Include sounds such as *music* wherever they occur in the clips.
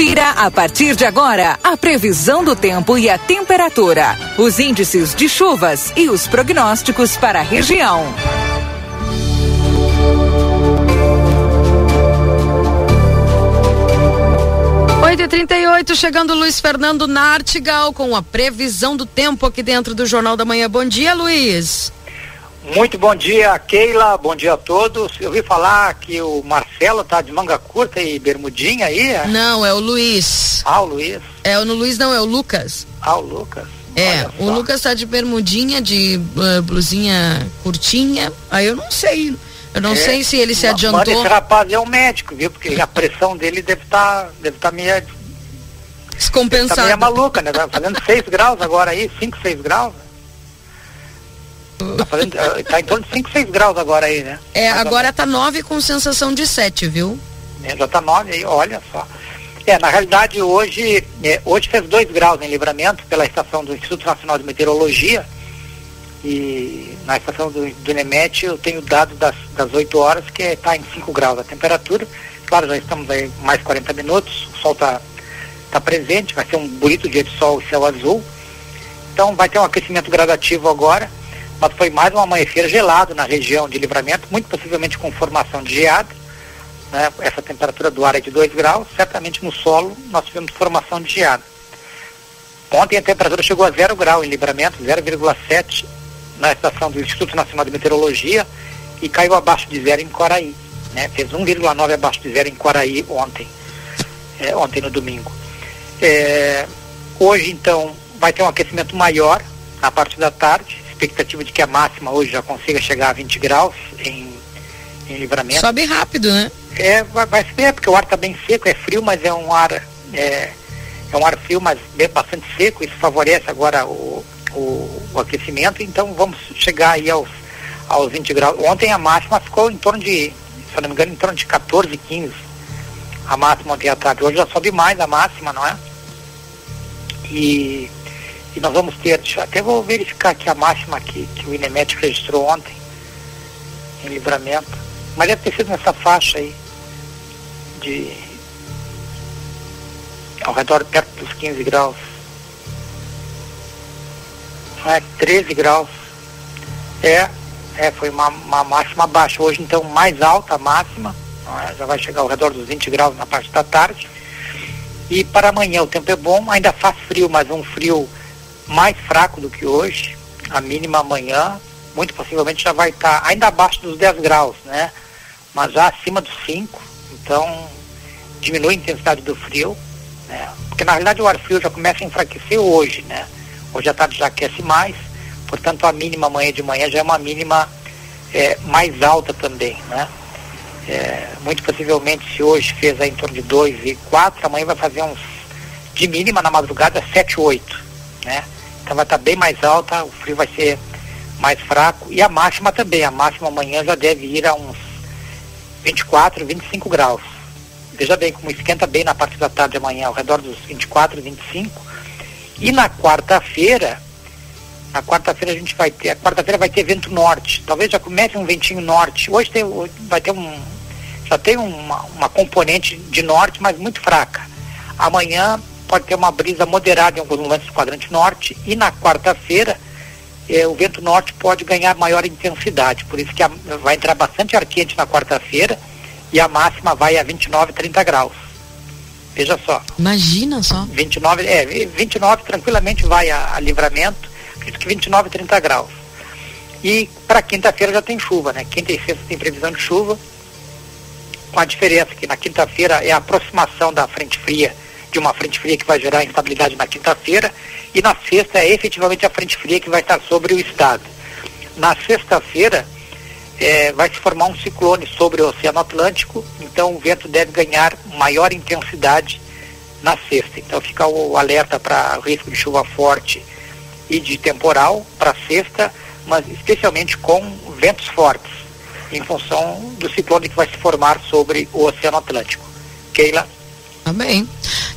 Confira a partir de agora a previsão do tempo e a temperatura, os índices de chuvas e os prognósticos para a região. Oito e trinta chegando Luiz Fernando Nartigal com a previsão do tempo aqui dentro do Jornal da Manhã. Bom dia, Luiz. Muito bom dia, Keila. Bom dia a todos. Eu ouvi falar que o Marcelo tá de manga curta e bermudinha aí. É? Não, é o Luiz. Ah, o Luiz. É o Luiz, não, é o Lucas. Ah, o Lucas. É, o Lucas tá de bermudinha, de uh, blusinha curtinha. Aí eu não sei. Eu não é, sei se ele se adiantou. Manda esse rapaz é um médico, viu? Porque a pressão dele deve estar tá, deve tá meio descompensada. Tá meio maluca, né? Tá fazendo 6 graus agora aí, 5, 6 graus. Tá, fazendo, eh, tá em torno de 5, 6 graus agora aí, né? É, Mais agora tá 9 com sensação de 7, viu? É, já tá 9 aí, olha só. É, na realidade hoje, é, hoje fez 2 graus em livramento pela estação do Instituto Nacional de Meteorologia e na estação do, do NEMET eu tenho dado das, das 8 horas que está em 5 graus a temperatura. Claro, já estamos aí mais 40 minutos, o sol está tá presente, vai ser um bonito dia de sol e céu azul. Então vai ter um aquecimento gradativo agora mas foi mais um amanhecer gelado na região de livramento, muito possivelmente com formação de geada. Né? Essa temperatura do ar é de 2 graus, certamente no solo nós tivemos formação de geada. Ontem a temperatura chegou a 0 grau em livramento, 0,7 na estação do Instituto Nacional de Meteorologia e caiu abaixo de zero em Coraí. Né? Fez 1,9 abaixo de zero em Coraí ontem, é, ontem no domingo. É, hoje, então, vai ter um aquecimento maior na parte da tarde, expectativa de que a máxima hoje já consiga chegar a 20 graus em, em livramento. Sobe rápido, né? É, vai, vai ser, porque o ar está bem seco, é frio, mas é um ar é, é um ar frio, mas bem, bastante seco, isso favorece agora o, o, o, aquecimento, então vamos chegar aí aos, aos 20 graus. Ontem a máxima ficou em torno de, se eu não me engano, em torno de 14, 15. A máxima ontem à tarde. Hoje já sobe mais a máxima, não é? E e nós vamos ter, até vou verificar aqui a máxima aqui, que o INEMET registrou ontem, em livramento, mas deve ter sido nessa faixa aí, de ao redor perto dos 15 graus. É, 13 graus. É, é foi uma, uma máxima baixa. Hoje então mais alta a máxima, é? já vai chegar ao redor dos 20 graus na parte da tarde. E para amanhã o tempo é bom, ainda faz frio, mas um frio mais fraco do que hoje. A mínima amanhã, muito possivelmente já vai estar tá ainda abaixo dos 10 graus, né? Mas já acima dos 5. Então, diminui a intensidade do frio, né? Porque na realidade o ar frio já começa a enfraquecer hoje, né? Hoje à tarde já aquece mais, portanto a mínima amanhã de manhã já é uma mínima é, mais alta também, né? É, muito possivelmente se hoje fez aí em torno de 2 e 4, amanhã vai fazer uns de mínima na madrugada 7, 8, né? Então vai estar bem mais alta, o frio vai ser mais fraco e a máxima também. A máxima amanhã já deve ir a uns 24, 25 graus. Veja bem como esquenta bem na parte da tarde amanhã, ao redor dos 24, 25. E na quarta-feira, na quarta-feira a gente vai ter, a quarta-feira vai ter vento norte. Talvez já comece um ventinho norte. Hoje tem, vai ter um, já tem uma, uma componente de norte, mas muito fraca. Amanhã pode ter uma brisa moderada em alguns momentos do quadrante norte e na quarta-feira eh, o vento norte pode ganhar maior intensidade, por isso que a, vai entrar bastante ar quente na quarta-feira e a máxima vai a 29, 30 graus. Veja só. Imagina só. 29, é, 29 tranquilamente vai a, a livramento, acredito que 29, 30 graus. E para quinta-feira já tem chuva, né? Quinta e sexta tem previsão de chuva, com a diferença que na quinta-feira é a aproximação da frente fria de uma frente fria que vai gerar instabilidade na quinta-feira e na sexta é efetivamente a frente fria que vai estar sobre o estado. Na sexta-feira é, vai se formar um ciclone sobre o Oceano Atlântico, então o vento deve ganhar maior intensidade na sexta. Então fica o alerta para risco de chuva forte e de temporal para sexta, mas especialmente com ventos fortes, em função do ciclone que vai se formar sobre o Oceano Atlântico. Keila. Amém.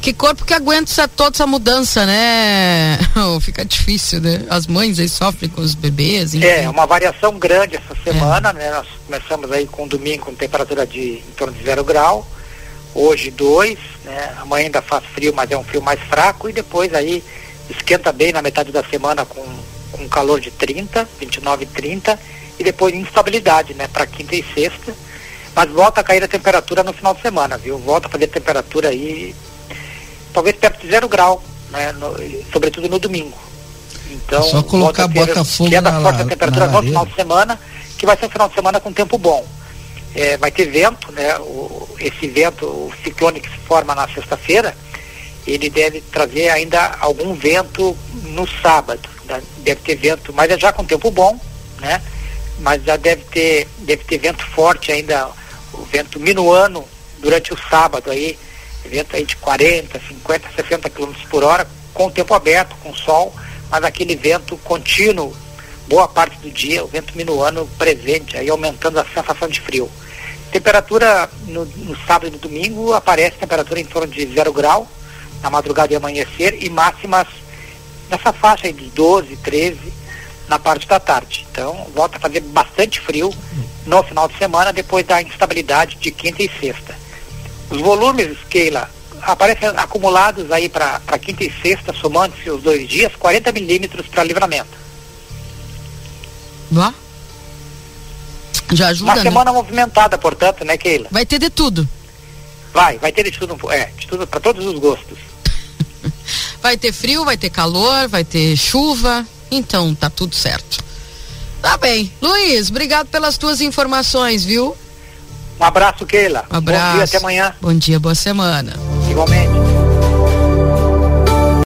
Que corpo que aguenta essa, toda essa mudança, né? *laughs* Fica difícil, né? As mães aí sofrem com os bebês. Enfim. É, uma variação grande essa semana, é. né? Nós começamos aí com domingo com temperatura de em torno de zero grau. hoje 2, né? Amanhã ainda faz frio, mas é um frio mais fraco e depois aí esquenta bem na metade da semana com, com calor de 30, 29 e 30 e depois instabilidade, né, para quinta e sexta. Mas volta a cair a temperatura no final de semana, viu? Volta a fazer temperatura aí talvez perto de zero grau, né, no, sobretudo no domingo. Então, só colocar Botafogo queda na, forte a temperatura no final de semana, que vai ser um final de semana com tempo bom. É, vai ter vento, né? O, esse vento, o ciclone que se forma na sexta-feira, ele deve trazer ainda algum vento no sábado. Deve ter vento, mas é já com tempo bom, né? Mas já deve ter, deve ter vento forte ainda, o vento minuano durante o sábado aí, vento aí de 40, 50, 60 km por hora, com o tempo aberto, com sol, mas aquele vento contínuo, boa parte do dia, o vento minuano presente, aí aumentando a sensação de frio. Temperatura no, no sábado e no domingo aparece temperatura em torno de zero grau na madrugada e amanhecer e máximas nessa faixa aí de 12, 13 na parte da tarde. Então volta a fazer bastante frio no final de semana depois da instabilidade de quinta e sexta. Os volumes, Keila, aparecem acumulados aí para quinta e sexta, somando-se os dois dias, 40 milímetros para livramento. Vá. Já ajuda, Uma né? semana movimentada, portanto, né, Keila? Vai ter de tudo. Vai, vai ter de tudo, é, de tudo para todos os gostos. *laughs* Vai ter frio, vai ter calor, vai ter chuva. Então tá tudo certo. Tá bem. Luiz, obrigado pelas tuas informações, viu? Um abraço, Keila. Um abraço. Bom dia, até amanhã. Bom dia, boa semana. Igualmente.